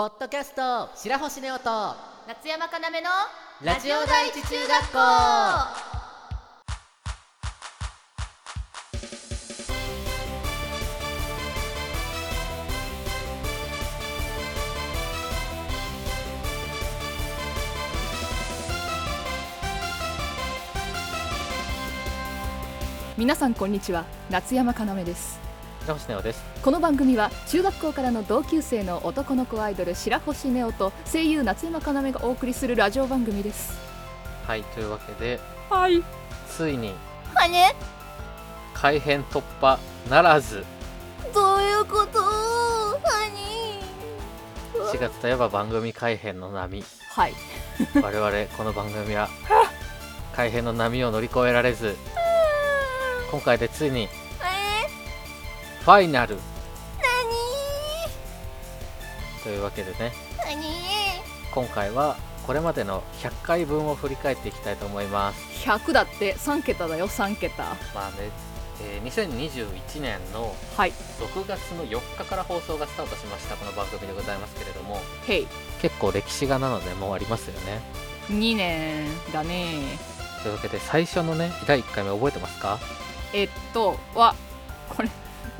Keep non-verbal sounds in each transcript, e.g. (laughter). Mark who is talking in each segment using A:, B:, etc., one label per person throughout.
A: ポッドキャスト白星ネオと
B: 夏山かなめの
A: ラジオ第一中学校。
C: 皆さんこんにちは。夏山かなめです
D: 白星ネオです。
C: この番組は中学校からの同級生の男の子アイドル白星ネオと声優夏山かなめがお送りするラジオ番組です。
D: はいというわけで
C: はい。
D: ついに
B: はね？
D: 改編突破ならず。
B: どういうこと？はに
D: 4月といえば番組改編の波。
C: はい。
D: 我々この番組は改編の波を乗り越えられず今回でついに
B: え
D: ファイナル。
B: ー、
D: というわけでね。今回はこれまでの100回分を振り返っていきたいと思います。
C: 100だって。3桁だよ。3桁。
D: まあね、えー2021年の
C: はい。
D: 6月の4日から放送がスタートしましたこの番組でございますけれども。
C: へい。
D: 結構歴史がなのでもうありますよね。
C: 2年だね。
D: というわけで最初のね第1回目覚えてますか？
C: えっとはこれ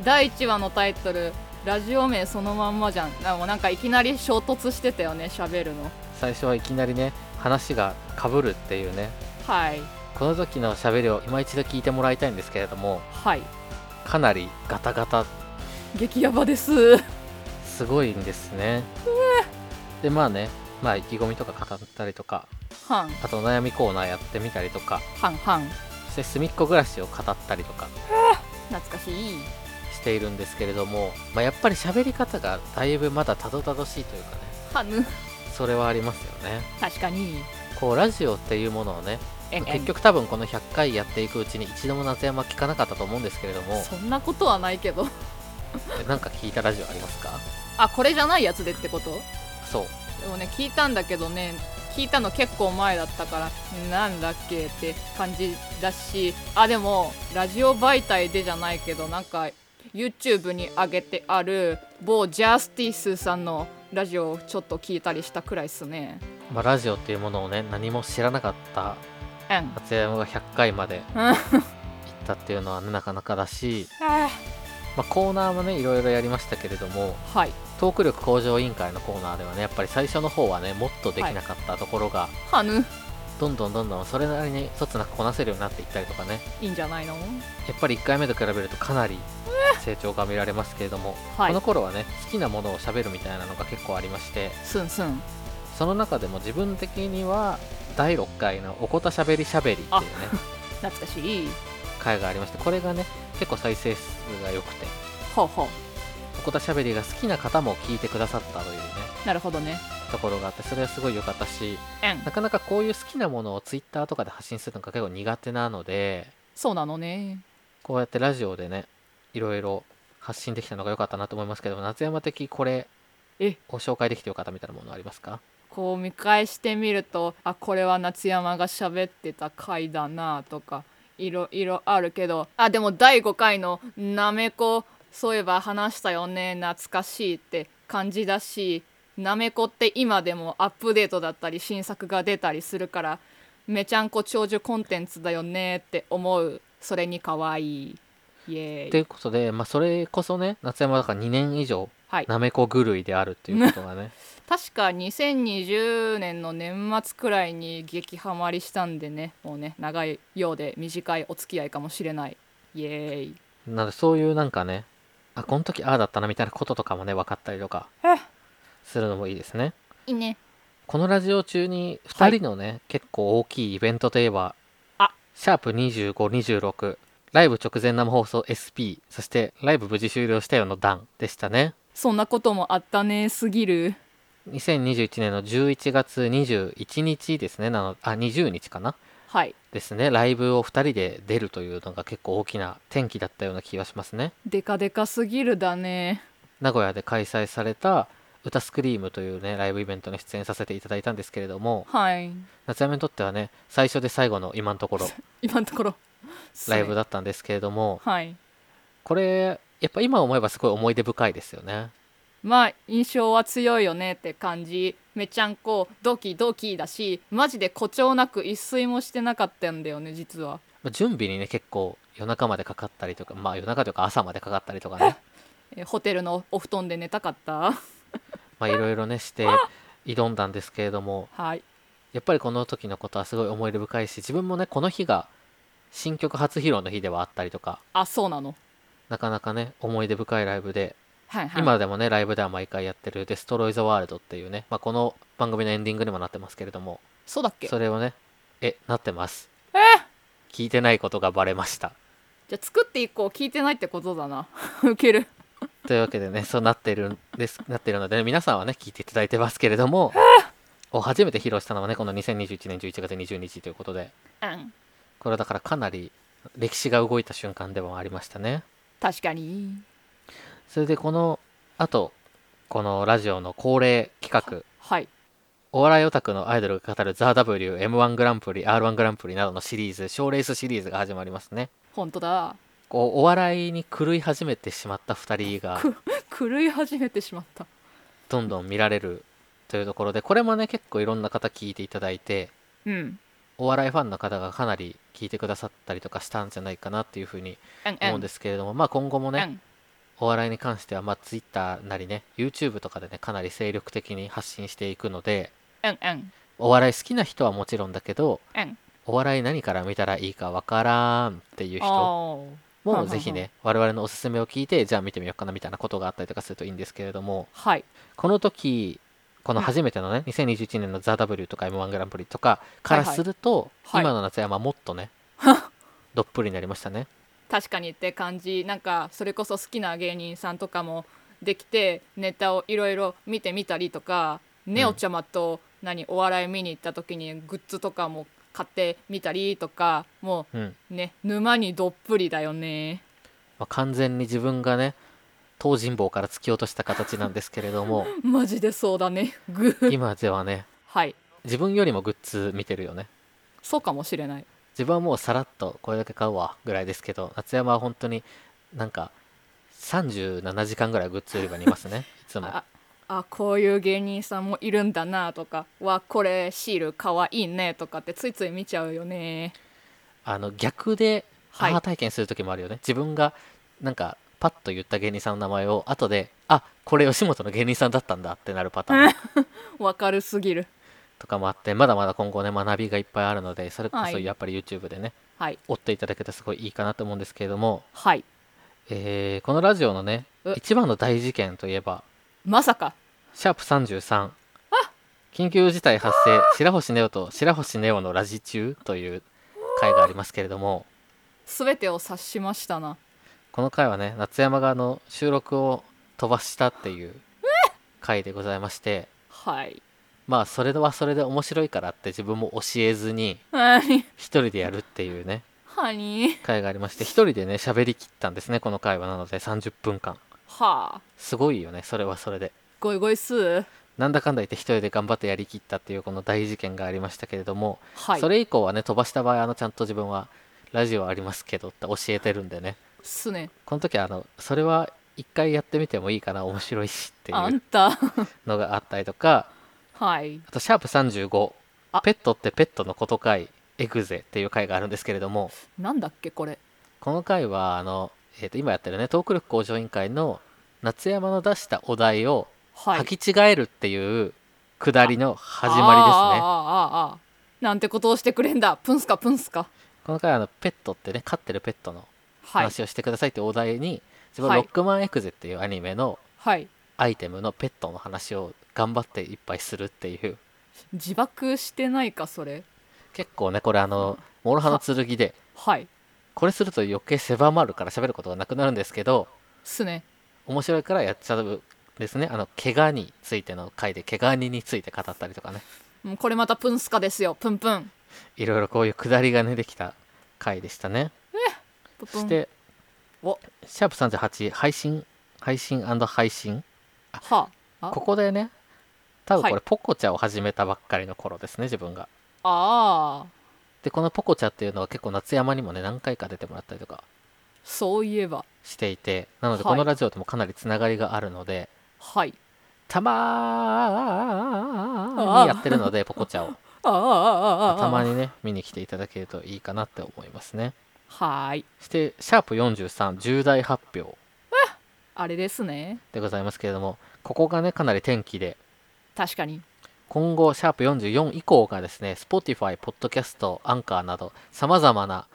C: 第1話のタイトルラジオ名そのまんまじゃん。でもなんかいきなり衝突してたよね喋るの。
D: 最初はいきなりね話がかぶるっていうね。
C: はい。
D: この時の喋りを今一度聞いてもらいたいんですけれども
C: はい。
D: かなりガタガタ。
C: 激ヤバです。
D: すごいんですね。でまあねまあ意気込みとか語ったりとか
C: はん。
D: あとお悩みコーナーやってみたりとか。
C: はんはん。
D: そして隅っこ暮らしを語ったりとか。
C: 懐かしい
D: しているんですけれども、まあ、やっぱり喋り方がだいぶまだたどたどしいというかね
C: はぬ。
D: それはありますよね。
C: 確かに。
D: こうラジオっていうものをね結局多分この100回やっていくうちに一度も夏山聞かなかったと思うんですけれども。
C: そんなことはないけど。
D: えなんか聞いたラジオありますか？
C: あこれじゃないやつでってこと？
D: そう。
C: でもね聞いたんだけどね聞いたの結構前だったからなんだっけって感じだしあでもラジオ媒体でじゃないけどなんか YouTube に上げてある某ジャスティスさんのラジオをちょっと聞いたりしたくらいっすね。
D: まあ、ラジオっていうものをね何も知らなかった
C: うん。
D: 夏山が100回まで
C: あ
D: 行ったっていうのはねなかなかだし、まあ、コーナーもねいろいろやりましたけれども
C: はい。
D: トーク力向上委員会のコーナーではねやっぱり最初の方はねもっとできなかったところが、
C: はぬ。
D: どんどんどんどんそれなりに一つなくこなせるようになっていったりとかね。
C: いいんじゃないの？
D: やっぱり1回目と比べるとかなり (laughs) 成長が見られますけれども、
C: はい。
D: この頃はね好きなものを喋るみたいなのが結構ありまして
C: すんすん
D: その中でも自分的には第6回の「おこたしゃべりしゃべり」っていうね
C: 懐かしい。
D: 回がありましてこれがね結構再生数が良くて
C: ほうほう。
D: おこたしゃべりが好きな方も聞いてくださったというね
C: なるほどね。
D: ところがあってそれはすごい良かったし
C: うん。
D: なかなかこういう好きなものを Twitter とかで発信するのが結構苦手なので
C: そうなのね。
D: こうやってラジオでねいろいろ発信できたのが良かったなと思いますけど夏山的これ
C: え？
D: を紹介できてよかったみたいなものありますか？
C: こう見返してみるとあこれは夏山が喋ってた回だなとかいろいろあるけどあでも第5回のなめこそういえば話したよね懐かしいって感じだしなめこって今でもアップデートだったり新作が出たりするからめちゃんこ長寿コンテンツだよねって思う。それに可愛い
D: ということで、まあ、それこそね夏山だから2年以上
C: はい。
D: なめこ狂いであるっていうことがね。(laughs)
C: 確か2020年の年末くらいに激ハマりしたんでねもうね長いようで短いお付き合いかもしれない。イエーイ
D: なのでそういうなんかねあこの時ああだったなみたいなこととかもね分かったりとかするのもいいですね。
C: いいね。
D: このラジオ中に2人のね、結構大きいイベントといえば
C: あ。
D: シャープ2526ライブ直前生放送 SP そしてライブ無事終了したよの段でしたね。
C: そんなこともあったねすぎる。
D: 2021年の11月21日ですねなのあ20日かな？
C: はい。
D: ですね。ライブを2人で出るというのが結構大きな転機だったような気がしますね。
C: デカデカすぎるだね。
D: 名古屋で開催された歌スクリームというねライブイベントに出演させていただいたんですけれども
C: はい。
D: 夏山にとってはね最初で最後の今のところ。(laughs)
C: 今のところ
D: ライブだったんですけれども
C: はい。
D: これやっぱ今思えばすごい思い出深いですよね。
C: まあ印象は強いよねって感じ。めちゃんこドキドキだしマジで誇張なく一睡もしてなかったんだよね実は。
D: まあ準備にね結構夜中までかかったりとか。まあ夜中というか朝までかかったりとかね。(laughs)
C: えホテルのお布団で寝たかった？(laughs)
D: まあいろいろねして挑んだんですけれども。
C: はい。
D: やっぱりこの時のことはすごい思い出深いし自分もねこの日が新曲初披露の日ではあったりとか。
C: あそうなの。
D: なかなかね思い出深いライブで
C: はいはい。
D: 今でもねライブでは毎回やってる「デストロイ・ザ・ワールド」っていうね、まあ、この番組のエンディングにもなってますけれども
C: そうだっけ？
D: それをねえなってます。
C: え？
D: 聞いてないことがバレました。
C: じゃあ作って以降聞いてないってことだな。(laughs) ウケる。
D: というわけでねそうなってるんです (laughs) なってるので、ね、皆さんはね聞いていただいてますけれどもを初めて披露したのはねこの2021年11月20日ということで。
C: うん
D: これはだからかなり歴史が動いた瞬間でもありましたね。
C: 確かに。
D: それでこのあとこのラジオの恒例企画
C: はい。
D: お笑いオタクのアイドルが語る THEW M1 グランプリ R1 グランプリなどのシリーズ賞レースシリーズが始まりますね。
C: 本当だ。
D: こうお笑いに狂い始めてしまった2人が (laughs)
C: 狂い始めてしまった。
D: どんどん見られるというところでこれもね結構いろんな方聞いていただいて
C: うん
D: お笑いファンの方がかなり聞いてくださったりとかしたんじゃないかなっていうふうに
C: うん
D: 思うんですけれども、まあ今後もね、
C: うん。
D: お笑いに関してはまあ Twitter なりね YouTube とかでねかなり精力的に発信していくのでお笑い好きな人はもちろんだけど
C: うん。
D: お笑い何から見たらいいかわからんっていう人もぜひね我々のおすすめを聞いてじゃあ見てみようかなみたいなことがあったりとかするといいんですけれども
C: はい。
D: この時この初めてのね、2021年の THEW とか M1 グランプリとかからすると、
C: はい。はい
D: 今の夏山はもっとね (laughs) どっぷりになりましたね。
C: 確かにって感じ。なんかそれこそ好きな芸人さんとかもできてネタをいろいろ見てみたりとかネオちゃまと何お笑い見に行った時にグッズとかも買ってみたりとかも
D: うん、
C: うね沼にどっぷりだよね。
D: まあ、完全に自分がね東尋坊から突き落とした形なんですけれども (laughs)
C: マジでそうだね。グー。
D: 今ではね
C: はい。
D: 自分よりもグッズ見てるよね。
C: そうかもしれない。
D: 自分はもうさらっとこれだけ買うわぐらいですけど夏山は本当になんか37時間ぐらいグッズ売り場にいますね (laughs) いつも。
C: ああこういう芸人さんもいるんだなとかわこれシールかわいいねとかってついつい見ちゃうよね。
D: あの逆で
C: はい。
D: アハ体験する時もあるよね、自分がなんかパッと言った芸人さんの名前を後であこれ吉本の芸人さんだったんだってなるパターン。(laughs)
C: わかるすぎる。
D: とかもあってまだまだ今後ね学びがいっぱいあるのでそれこ
C: はい。
D: そやっぱり YouTube でね、
C: はい。
D: 追っていただけたらすごいいいかなと思うんですけれども、
C: はい。
D: えーこのラジオのね
C: う。
D: 一番の大事件といえば
C: まさか。
D: シャープ33緊急事態発生白星ネオと白星ネオのラジ中という回がありますけれども
C: 全てを察しましたな
D: この回はね夏山があの収録を飛ばしたっていう回でございまして
C: はい。
D: まあそれはそれで面白いからって自分も教えずに
C: はい。
D: 一人でやるっていうね回がありまして一人でね喋りきったんですねこの回はなので30分間。
C: はあ。
D: すごいよねそれはそれで。
C: ゴイゴイスー
D: なんだかんだ言って一人で頑張ってやりきったっていうこの大事件がありましたけれども、
C: はい。
D: それ以降はね飛ばした場合あのちゃんと自分はラジオありますけどって教えてるんでね
C: すね。
D: この時はあのそれは一回やってみてもいいかな面白いしっていう
C: あんた。
D: のがあったりとか
C: はい。
D: あとシャープ35
C: あ。
D: ペットってペットのことかいエグゼっていう回があるんですけれども
C: なんだっけこれ。
D: この回はあの、えー、と今やってるねトーク力向上委員会の夏山の出したお題を
C: はい。
D: 履き違えるっていうくだりの始まりですね。
C: あーあーあーあー。なんてことをしてくれんだ。プンスかプンスか
D: この回はあのペットってね飼ってるペットの
C: はい
D: 話をしてくださいってお題に、自分
C: はい
D: ロックマンエクゼっていうアニメの
C: はい。
D: アイテムのペットの話を頑張っていっぱいするっていう。
C: 自爆してないかそれ。
D: 結構ねこれあの諸刃の剣で
C: はい。
D: これすると余計狭まるから喋ることがなくなるんですけど
C: すね。
D: 面白いからやっちゃうですね。あの怪我についての回で怪我人について語ったりとかね。
C: うんこれまたプンスカですよ。プンプン。
D: いろいろこういうくだりがねできた回でしたねそして
C: お。
D: シャープ38配信？配信配信？
C: はあ。
D: ここでね多分こ
C: はい。
D: れポコチャを始めたばっかりの頃ですね自分が。
C: ああ。
D: でこのポコチャっていうのは結構夏山にもね何回か出てもらったりとか。
C: そういえば。
D: していてなので
C: はい。
D: このラジオともかなりつながりがあるので、
C: はい。
D: たまーにやってるのでポコチャを。
C: ああ。ああ。ああ
D: たまにね見に来ていただけるといいかなって思いますね
C: はい。
D: そしてシャープ43重大発表。
C: あれですね。
D: でございますけれどもここがねかなり転機で。
C: 確かに。
D: 今後シャープ44以降がですね Spotify、Podcast、アンカーなどさまざまな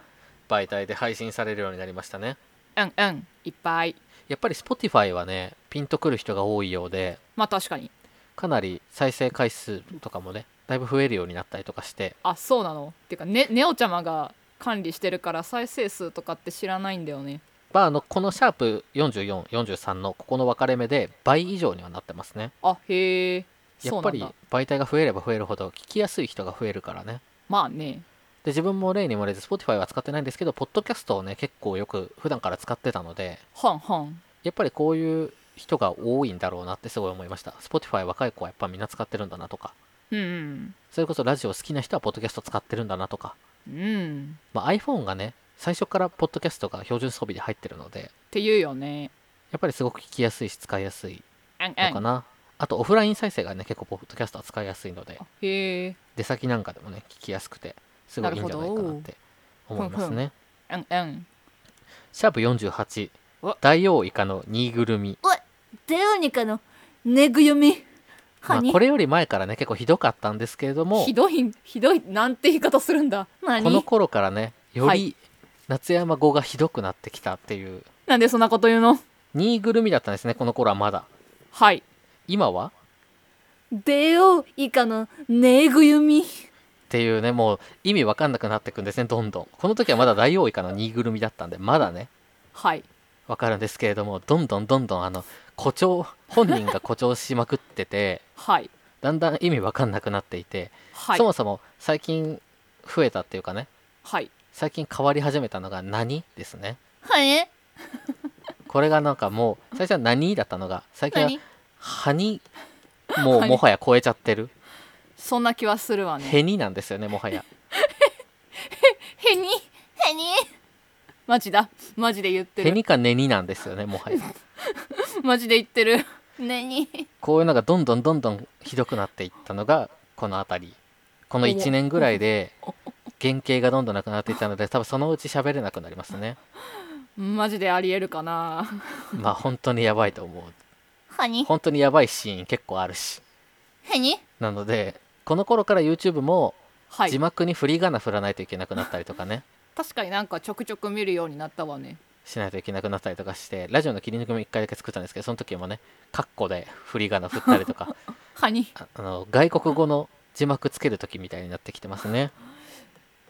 D: 媒体で配信されるようになりましたね。
C: うんうん。いっぱい。
D: やっぱり Spotify はねピンとくる人が多いようで
C: まあ確かに。
D: かなり再生回数とかもねだいぶ増えるようになったりとかして。
C: あそうなの？っていうかねネオちゃまが管理してるから再生数とかって知らないんだよね。
D: まああのこのシャープ4443のここの分かれ目で倍以上にはなってますね。
C: あへえ
D: やっぱり媒体が増えれば増えるほど聞きやすい人が増えるからね。
C: まあね。
D: で自分も例に漏れず Spotify は使ってないんですけどポッドキャストをね結構よく普段から使ってたので
C: はんはん。
D: やっぱりこういう人が多いんだろうなってすごい思いました。Spotify 若い子はやっぱみんな使ってるんだなとか。
C: うんうん。
D: それこそラジオ好きな人はポッドキャスト使ってるんだなとか、
C: うん。
D: まあ、iPhone がね最初からポッドキャストが標準装備で入ってるので
C: っていうよね。
D: やっぱりすごく聞きやすいし使いやすいのかな、あとオフライン再生がね結構ポッドキャストは使いやすいので
C: へえ。
D: 出先なんかでもね聞きやすくてすごいいいんじゃないかなって思いますね。
C: うんうん。
D: シャープ48
C: お
D: 大王イカのぬいぐるみ、
B: デオニカのぬぐよみ
D: まあ、これより前からね結構ひどかったんですけれども
C: ひどいひどいなんて言い方するんだ。
B: 何？
D: この頃からねより
C: はい。
D: 夏山語がひどくなってきたっていう。
C: なんでそんなこと言うの？
D: ぬいぐるみだったんですねこの頃はまだ。
C: はい。
D: 今は？
B: デオイカの
D: っていうねもう意味わかんなくなってくんですねどんどん。この時はまだ大王イカのぬいぐるみだったんでまだね。
C: はい。
D: わかるんですけれどもどんどんどんどんあの誇張本人が誇張しまくってて
C: はい。
D: だんだん意味わかんなくなっていて、
C: はい。
D: そもそも最近増えたっていうかね
C: はい。
D: 最近変わり始めたのが何ですね。
B: はに
D: これがなんかもう最初は何だったのが最近は
B: 何？
D: ハニもうもはや超えちゃってる。
C: そんな気はするわね。
D: ヘニなんですよねもはや。
C: へに？
B: へに？
C: マジだ。マジで言ってる。
D: ヘニかネニなんですよねもはや
C: マジで言ってる。
B: 何？
D: こういうのがどんどんどんどんひどくなっていったのがこの辺り。この1年ぐらいで原型がどんどんなくなっていったので多分そのうち喋れなくなりますね。
C: マジでありえるかな。
D: まあ本当にやばいと思う。
B: はに
D: 本当にやばいシーン結構あるし。
B: へに
D: なのでこの頃から YouTube も
C: はい。
D: 字幕に振り仮名振らないといけなくなったりとかね、(laughs)
C: 確かになんかちょくちょく見るようになったわね
D: しないといけなくなったりとかしてラジオの切り抜きも1回だけ作ったんですけどその時もねカッコで振り仮名振ったりとか。(laughs) ああの外国語の字幕つける時みたいになってきてますね。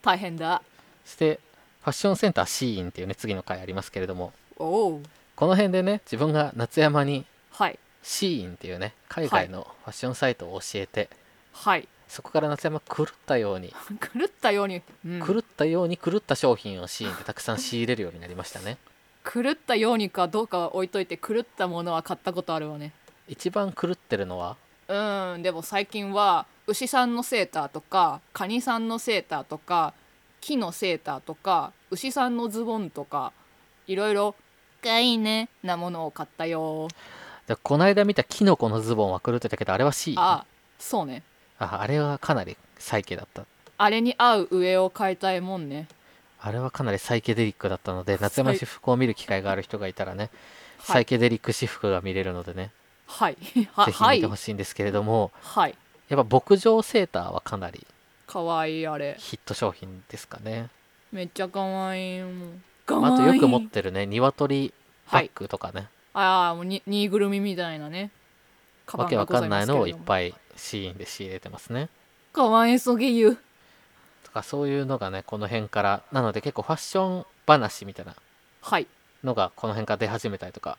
C: 大変だ。
D: そしてファッションセンターシーインっていうね次の回ありますけれども。この辺でね自分が夏山に
C: はい。
D: シーインっていうね海外のファッションサイトを教えて、
C: はい
D: そこから夏山狂ったように、(laughs)
C: 狂ったように、うん。
D: 狂ったように狂った商品をシーインでたくさん仕入れるようになりましたね。
C: 狂ったようにかどうかは置いといて狂ったものは買ったことあるわね。
D: 一番狂ってるのは？
C: うん。でも最近は牛さんのセーターとかカニさんのセーターとか木のセーターとか牛さんのズボンとかいろいろ
B: かいいね
C: なものを買ったよ。
D: でこの間見たキノコのズボンは狂ってたけどあれはシーイン。あ
C: あそうね
D: あれはかなりサイケだった。
C: あれに合う上を買いたいもんね。
D: あれはかなりサイケデリックだったので夏山私服を見る機会がある人がいたらね、
C: はい。
D: サイケデリック私服が見れるのでね、
C: はい。は (laughs)
D: ぜひ見
C: はい。
D: てほしいんですけれども、
C: はい。
D: やっぱ牧場セーターはかなり
C: かわいいあれ。
D: ヒット商品ですかね。
C: めっちゃかわいいか
D: あと
C: わいい
D: よく持ってるね鶏バッグとかね、
C: ああもうにぬいぐるみみたいなね
D: わけわかんないのをいっ
C: い
D: ぱいシーンで仕入れてますね。
C: かわいそげゆ
D: とかそういうのがねこの辺からなので結構ファッション話みたいな
C: はい。
D: のがこの辺から出始めたりとか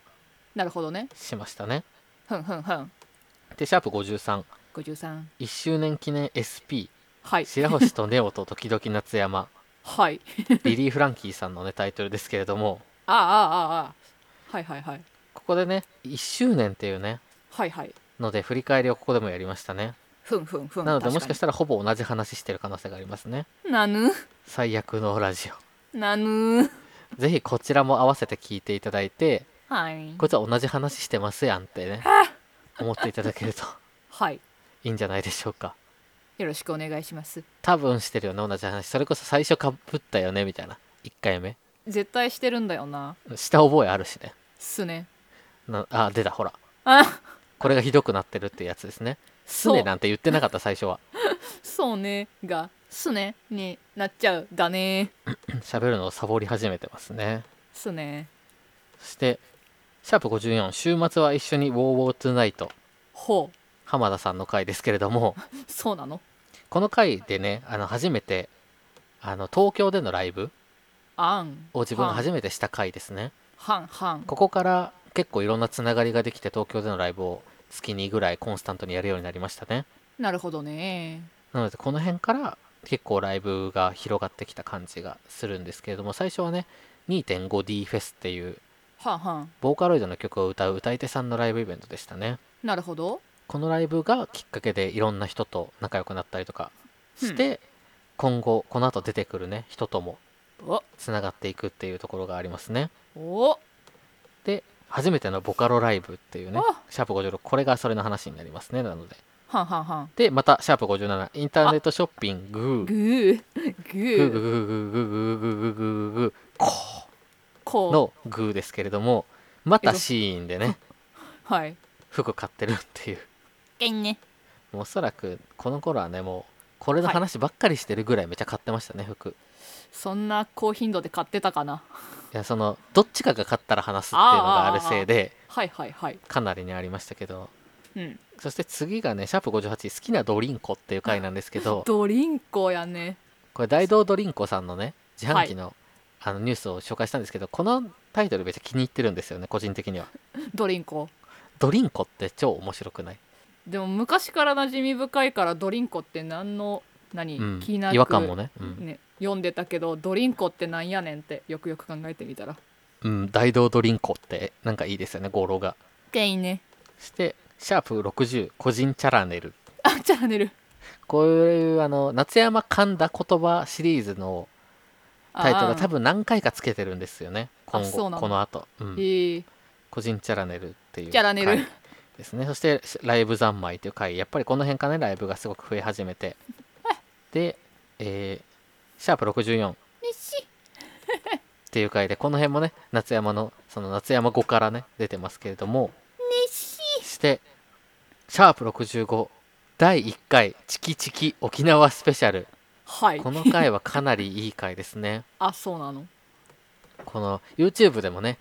C: なるほどね。
D: しましたね。
C: ふんふんふん。
D: でシャープ531
C: 53
D: 周年記念 SP
C: はい。
D: 白星とネオと時々夏山。
C: はい。
D: リリー・フランキーさんのねタイトルですけれども。
C: ああああああ。はいはいはい。
D: ここでね1周年っていうね
C: はいはい。
D: ので振り返りをここでもやりましたね。
C: ふんふんふん
D: なのでもしかした
C: ら
D: らほぼ同じ話してる可能性がありますね。
C: なぬ。
D: 最悪のラジオ。
C: なぬ。
D: ぜひこちらも合わせて聞いていただいて
C: はい。
D: こいつは同じ話してますやんってね思っていただけると。(laughs)
C: はい。
D: いいんじゃないでしょうか。
C: よろしくお願いします。
D: 多分してるよね同じ話。それこそ最初かぶったよねみたいな。1回目。
C: 絶対してるんだよな。
D: した覚えあるしね。
C: すね。
D: なあ出たほら。
C: あ
D: これがひどくなってるってやつですね。すねなんて言ってなかった最初は。
C: そうね。がすねになっちゃうだね。(clears throat)
D: 喋るのをサボり始めてますね。
C: すね。
D: そしてシャープ54週末は一緒に「ウォーウォートゥナイト。
C: ほう。
D: 浜田さんの回ですけれども。(laughs)
C: そうなの？
D: この回でねあの初めてあの東京でのライブ
C: あん。
D: を自分が初めてした回ですね。
C: はんはん。
D: ここから結構いろんなつながりができて東京でのライブを月にぐらいコンスタントにやるようになりましたね。
C: なるほどね。
D: なのでこの辺から結構ライブが広がってきた感じがするんですけれども最初はね 2.5D フェスっていうボーカロイドの曲を歌う歌い手さんのライブイベントでしたね。
C: なるほど。
D: このライブがきっかけでいろんな人と仲良くなったりとかして、今後この後出てくるね人とも
C: お。
D: つながっていくっていうところがありますね。
C: お。
D: で初めてのボカロライブっていうね
C: あ
D: シャープ56これがそれの話になりますねなので。
C: はんはんはん。
D: でまたシャープ57インターネットショッピング。
C: グー。グ
D: グー。グー。グー。グー。
C: ー。
D: グー。グー。グー。グー。グー。グー。グー。こ
C: こう
D: うのグー。ですけれどもまたシー。ンでね
C: はい
D: 服買ってるっていう
C: けんね
D: もうおそらくこの頃はねもうこれの話ばっかりしてるぐらいめっちゃ買ってましたね服
C: そんな高頻度で買ってたかない
D: やそのどっちかが買ったら話すっていうのがあるせいで
C: はいはいはい
D: かなりにありましたけど
C: うん。
D: そして次がねシャープ58好きなドリンコっていう回なんですけど
C: ドリンコやね。
D: これ大道ドリンコさんのね自販機の,、あのニュースを紹介したんですけどこのタイトルめっちゃ気に入ってるんですよね個人的には。(laughs)
C: ドリンコ。
D: ドリンコって超面白くない、
C: でも昔から馴染み深いからドリンコって何の何、
D: うん、
C: 気なく
D: 違和感もね、うん。
C: ね読んでたけどドリンコってなんやねんってよくよく考えてみたら。
D: うん、大道ドリンコってなんかいいですよね語呂が。
C: けいね。
D: そしてシャープ60個人チャラネル。
C: あチャラネル。
D: こういうあの夏山噛んだ言葉シリーズのタイトルが多分何回かつけてるんですよね今後この後、うん。
C: え。ー、
D: 個人チャラネルっていう
C: チャラネル。
D: 回ですね。そしてライブ三昧という回。やっぱりこの辺からねライブがすごく増え始めて。(laughs) で、えーシャープ64っ
C: て
D: いう回でこの辺もね夏山のその夏山語からね出てますけれども。
C: 熱し
D: してシャープ65第1回チキチキ沖縄スペシャル。
C: はい。
D: この回はかなりいい回ですね。(laughs)
C: あそうなの。
D: この YouTube でもね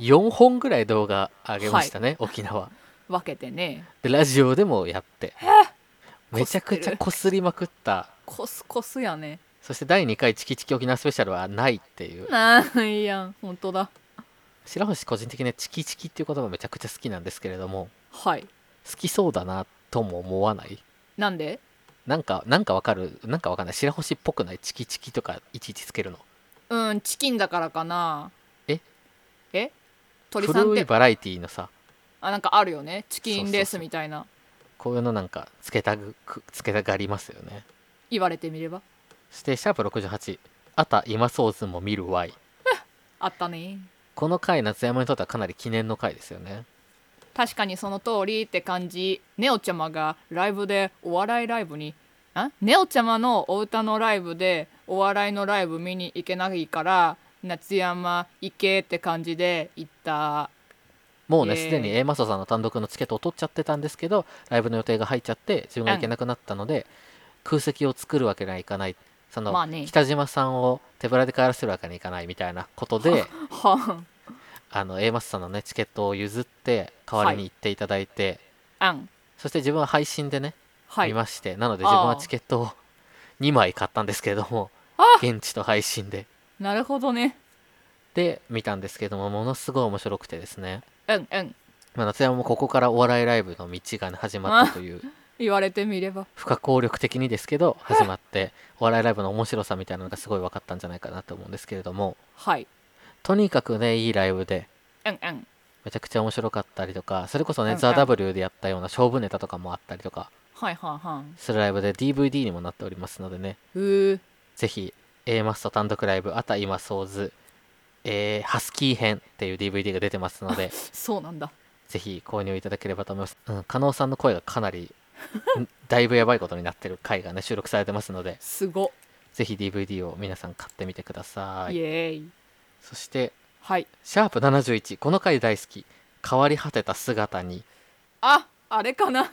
D: 4本ぐらい動画上げましたね、沖縄。
C: 分けてね。
D: でラジオでもやって。めちゃくちゃ
C: こす
D: りまくった。
C: コスコスやね
D: そして第2回チキチキ沖縄スペシャルはないっていう。
C: ないやん本当だ。
D: 白星個人的にねチキチキっていう言葉めちゃくちゃ好きなんですけれども。
C: はい。
D: 好きそうだなとも思わない？
C: なんで？
D: なんかなんかわかる？なんかわかんない？白星っぽくないチキチキとかいちいちつけるの？
C: うんチキンだからかな。
D: え？
C: え？鳥さんって
D: 古いバラエティーのさ。
C: あなんかあるよね。チキンレースみたいな。
D: こういうのなんかつけたぐくつけたがりますよね。
C: 言われてみれば
D: そしてシャープ68あた今ソーズも見るわい。(laughs)
C: あったね。
D: この回夏山にとってはかなり記念の回ですよね。
C: 確かにその通りって感じ。ネオちゃまがライブでお笑いライブにあ？ネオちゃまのお歌のライブでお笑いのライブ見に行けないから夏山行けって感じで行った。
D: もうねすでに A マソさんの単独のチケットを取っちゃってたんですけどライブの予定が入っちゃって自分が行けなくなったので、空席を作るわけにはいかないその、
C: まあね。
D: 北島さんを手ぶらで帰らせるわけにはいかないみたいなことで (laughs)
C: は
D: あ。の A マスさんのねチケットを譲って代わりに行っていただいて、
C: あん。
D: そして自分は配信でね、
C: はい。
D: 見ましてなので自分はチケットを2枚買ったんですけれども
C: あ
D: 現地と配信で。
C: なるほどね。
D: で見たんですけどもものすごい面白くてですね、
C: うんうん。
D: まあ、夏山もここからお笑いライブの道が、ね、始まったという
C: 言われてみれば。
D: 不可抗力的にですけど始まってお笑いライブの面白さみたいなのがすごい分かったんじゃないかなと思うんですけれども。
C: はい。
D: とにかくねいいライブで
C: うんうん。
D: めちゃくちゃ面白かったりとかそれこそね、ザ・ W でやったような勝負ネタとかもあったりとか
C: はいはいはい。
D: するライブで DVD にもなっておりますのでね
C: うー。
D: ぜひ A マスト単独ライブあた今ソーズ、えーハスキー編っていう DVD が出てますので (laughs)
C: そうなんだ。
D: ぜひ購入いただければと思います。うん、加納さんの声がかなりん (laughs) だいぶやばいことになってる回がね収録されてますのです
C: ご。
D: ぜひ DVD を皆さん買ってみてください。
C: イエーイ。
D: そして
C: はい。
D: シャープ71この回大好き。変わり果てた姿に。
C: ああれかな。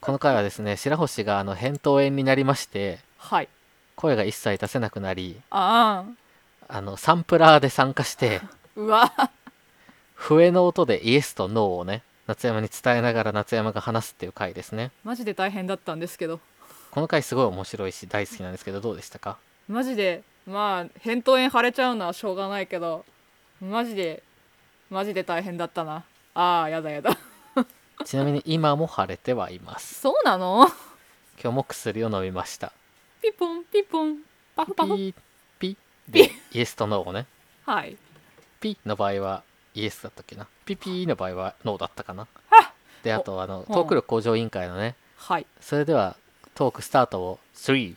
D: この回はですね白星があの扁桃炎になりまして
C: はい。
D: 声が一切出せなくなり
C: ああ。
D: あのサンプラーで参加して (laughs)
C: うわ。
D: 笛の音でイエスとノーをね夏山に伝えながら夏山が話すっていう回ですね。
C: マジで大変だったんですけど。
D: この回すごい面白いし大好きなんですけどどうでしたか？
C: マジでまあ扁桃炎腫れちゃうのはしょうがないけどマジでマジで大変だったな。あーやだやだ。
D: ちなみに今も腫れてはいます。
C: そうなの？
D: 今日も薬を飲みました。
C: ピポンピポン。パフパフ。
D: ピーピでイエスとノーをね。
C: はい。
D: ピの場合はイエスだったっけな？ピピの場合はノーだったかな？であとあのトーク力向上委員会のね。
C: はい。
D: それではトークスタートを321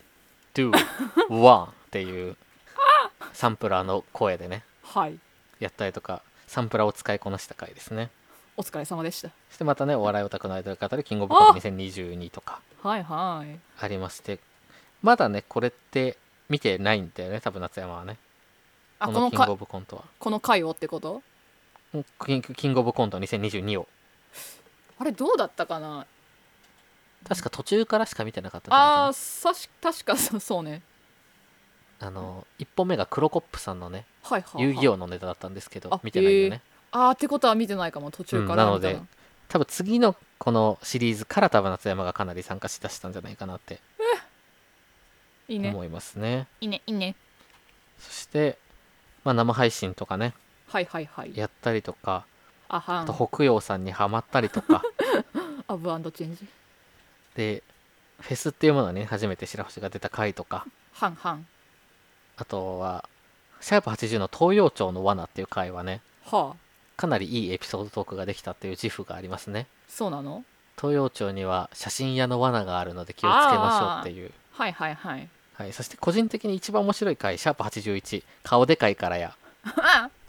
D: っていう (laughs) サンプラーの声でね
C: はい。
D: やったりとかサンプラーを使いこなした回ですね。
C: お疲れ様でした。
D: そしてまたねお笑いオタクのアイドル語るキングオブコント2022とか
C: はいはい。
D: ありましてまだねこれって見てないんだよね多分夏山はね。
C: あこの
D: キングオ
C: か
D: ブコントは。
C: この回をってこと？
D: うんキングキングオブコント2022を。
C: あれどうだったかな？
D: 確か途中からしか見てなかった
C: あーさし確かそ (laughs) そうね。
D: あの1本目がクロコップさんのね
C: はいはい、はい、
D: 遊戯王のネタだったんですけど
C: あ
D: 見てないよね。
C: あーってことは見てないかも途中から
D: うんなので多分次のこのシリーズから多分夏山がかなり参加しだしたんじゃないかなって
C: いいね。
D: 思いますね。
C: いいねいいね。
D: そして、まあ、生配信とかね
C: はいはいはい。
D: やったりとか
C: あは
D: と北洋さんにはまったりとか。(laughs)
C: アブチェンジ。
D: でフェスっていうものはね初めて白星が出た回とか。
C: はんはん。
D: あとはシャープ80の東洋町の罠っていう回はね
C: はあ。
D: かなりいいエピソードトークができたっていう自負がありますね。
C: そうなの？
D: 東洋町には写真屋の罠があるので気をつけましょうっていう。
C: はいはいはい。
D: はい、そして個人的に一番面白い回シャープ81顔でかいからや。
C: あ (laughs)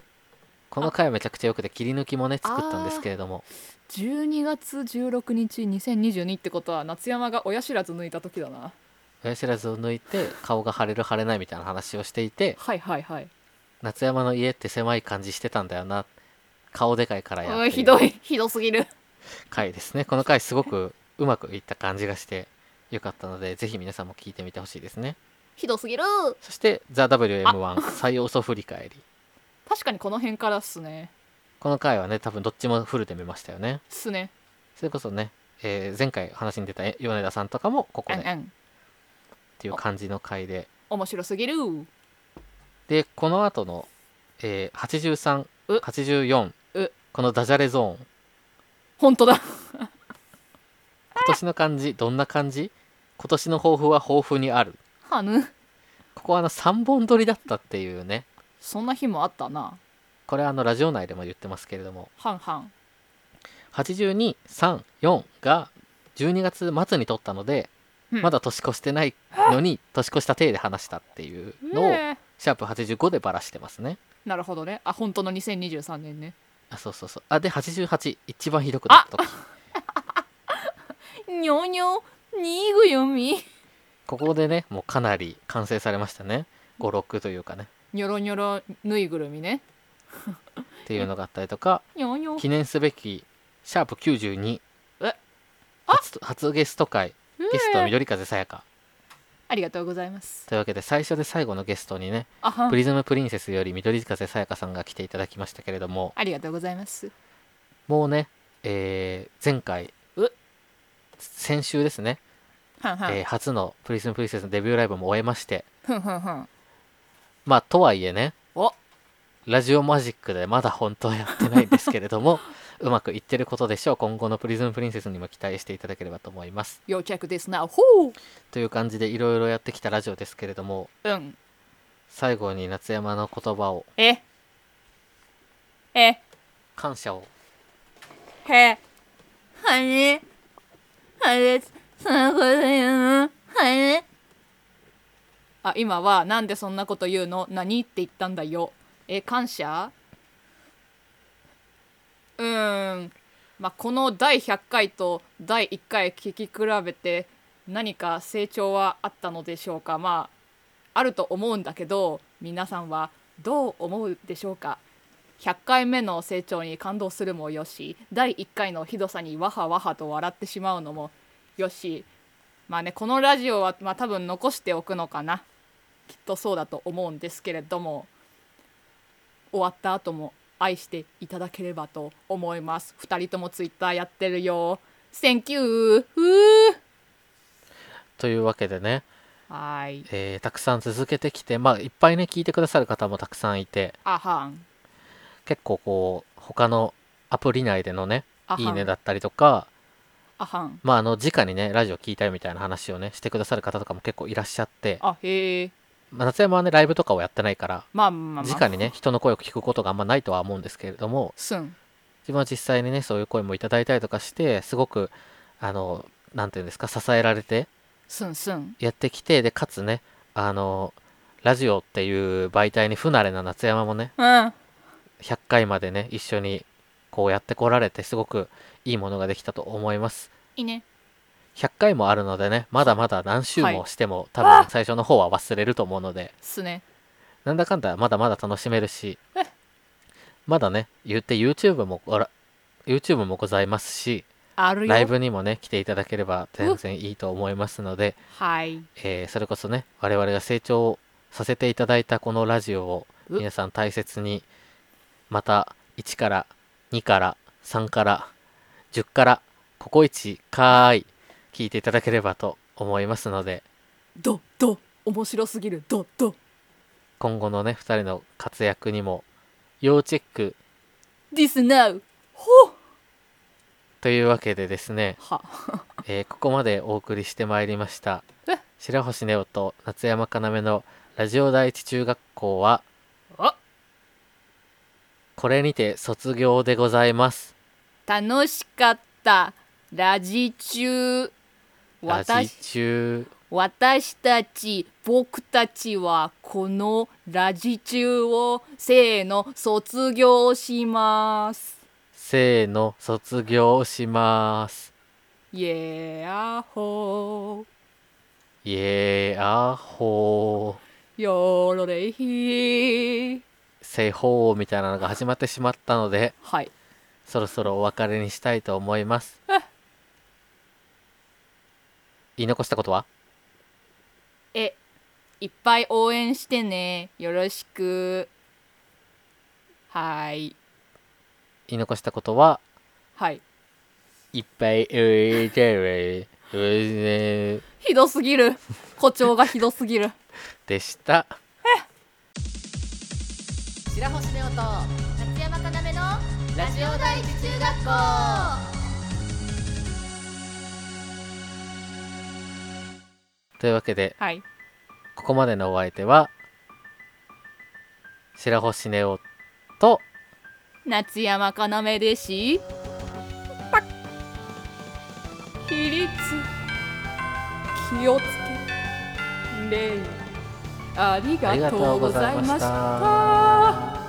D: この回はめちゃくちゃよくて切り抜きもね作ったんですけれども。
C: 12月16日2022ってことは夏山が親知らず抜いた時だな。
D: 親知らずを抜いて顔が腫れる腫れないみたいな話をしていて
C: はいはいはい。
D: 夏山の家って狭い感じしてたんだよな顔でかいからや
C: ひどい。ひどすぎる。
D: 回ですね。この回すごくうまくいった感じがしてよかったのでぜひ皆さんも聞いてみてほしいですね。
B: ひどすぎる。
D: そして「THEWM1 最要素振り返り
C: 確かにこの辺からっすね」
D: この回はね多分どっちもフルで見ましたよね。
C: っすね。
D: それこそね、えー前回話に出たえ米田さんとかもここで。っ
C: うんうん。
D: ていう感じの回で。
C: 面白すぎる。
D: でこの後の、えー、
C: う。
D: 8384
C: う。
D: このダジャレゾーン。
C: 本当だ。
D: 今年の漢字どんな漢字？今年の抱負は豊富にある。
C: はぬ。
D: ここはあの3本撮りだったっていうね
C: そんな日もあったな。
D: これはあのラジオ内でも言ってますけれども。
C: はんはん
D: 8234が12月末に撮ったので、
C: うん。
D: まだ年越してないのに (laughs) 年越した体で話したっていうのを
C: ねえ。
D: シャープ85でバラしてますね。
C: なるほどね。あ本当の2023年ね。
D: あそうそうそう。あで88一番ひどくなった時。
C: にょにょにぐよみ？
D: ここでねもうかなり完成されましたね。56というかね
C: にょろにょろぬいぐるみね。
D: っていうのがあったりとか記念すべきシャープ92
C: え？
D: 初初ゲスト会。ゲスト緑風さやか。
C: ありがとうございます。
D: というわけで最初で最後のゲストにねプリズムプリンセスより緑風さやかさんが来ていただきましたけれども。
C: ありがとうございます。
D: もうね、えー前回
C: う？
D: 先週ですね、
C: はんはん、
D: えー初のプリズムプリンセスのデビューライブも終えまして。
C: ふんふんふん
D: まあとはいえね
C: お。
D: ラジオマジックでまだ本当はやってないんですけれども (laughs) うまくいってることでしょう。今後のプリズムプリンセスにも期待していただければと思います。
C: Yo check this now ほう。
D: という感じでいろいろやってきたラジオですけれども
C: うん。
D: 最後に夏山の言葉を
C: え。え。
D: 感謝を。
C: へ。
B: はねはねそんなこと言うの。はね
C: あ今はなんでそんなこと言うの？何って言ったんだよ。え感謝？うーん。まあ、この第100回と第1回聞き比べて何か成長はあったのでしょうか？まああると思うんだけど皆さんはどう思うでしょうか？100回目の成長に感動するもよし第1回のひどさにわはわはと笑ってしまうのもよし。まあねこのラジオは、まあ、多分残しておくのかな。きっとそうだと思うんですけれども終わった後も愛していただければと思います。2人ともツイッターやってるよ。Thank you
D: というわけでね、
C: はーい。
D: えーたくさん続けてきてまあいっぱいね聞いてくださる方もたくさんいて。
C: あはん
D: 結構こう他のアプリ内でのねいいねだったりとか
C: あはん
D: まああの直にねラジオ聞いたよみたいな話をねしてくださる方とかも結構いらっしゃって、
C: あへえ
D: まあ夏山はねライブとかをやってないから
C: まあまあまあ。
D: 直にね人の声を聞くことがあんまないとは思うんですけれども自分は実際にねそういう声もいただいたりとかしてすごくあのなんていうんですか支えられて
C: すんすん。
D: やってきてでかつねあのラジオっていう媒体に不慣れな夏山もね
C: うん。
D: 100回までね一緒にこうやってこられてすごくいいものができたと思います。
C: いいね
D: 100回もあるのでねまだまだ何週
C: はい。
D: もしても、多分最初の方は忘れると思うので。す
C: ね。
D: なんだかんだまだまだ楽しめるしまだね言って YouTube もごら YouTube もございますし
C: あるよ。
D: ライブにもね来ていただければ全然いいと思いますので、
C: はい。
D: えーそれこそね我々が成長させていただいたこのラジオを
C: う
D: 皆さん大切にまた1から2から3から10からココイチかーい聞いていただければと思いますので。
C: どど面白すぎる。どど。
D: 今後のね2人の活躍にも要チェック。
C: This now ほ
D: というわけでですね、
C: は。(laughs)
D: えーここまでお送りしてまいりました。
C: え？
D: 白星ネオと夏山かなめのラジオ第一中学校は
C: あ？
D: これにて卒業でございます。
C: 楽しかった。ラジ中私
D: 中
C: 私たち僕たちはこのラジ中をせーの卒業します。
D: せーの卒業します。
C: イエーアホ
D: イエーアホー
C: ーよろれひ。ー
D: せいほーみたいなのが始まってしまったので
C: はい
D: そろそろお別れにしたいと思います
C: え
D: 言い残したことは？
C: えいっぱい応援してね。よろしく。はい。
D: 言い残したことは？
C: はい。
D: いっぱい言いてるね。
C: ひどすぎる。誇張がひどすぎる。
D: でした。
A: 白星ネオと
B: 夏山かなめの
A: ラジオ第一中学校
D: というわけで
C: はい。
D: ここまでのお相手は白星ネオと
C: 夏山かなめでし。パッ。起立気をつけ。礼。ありがとうございました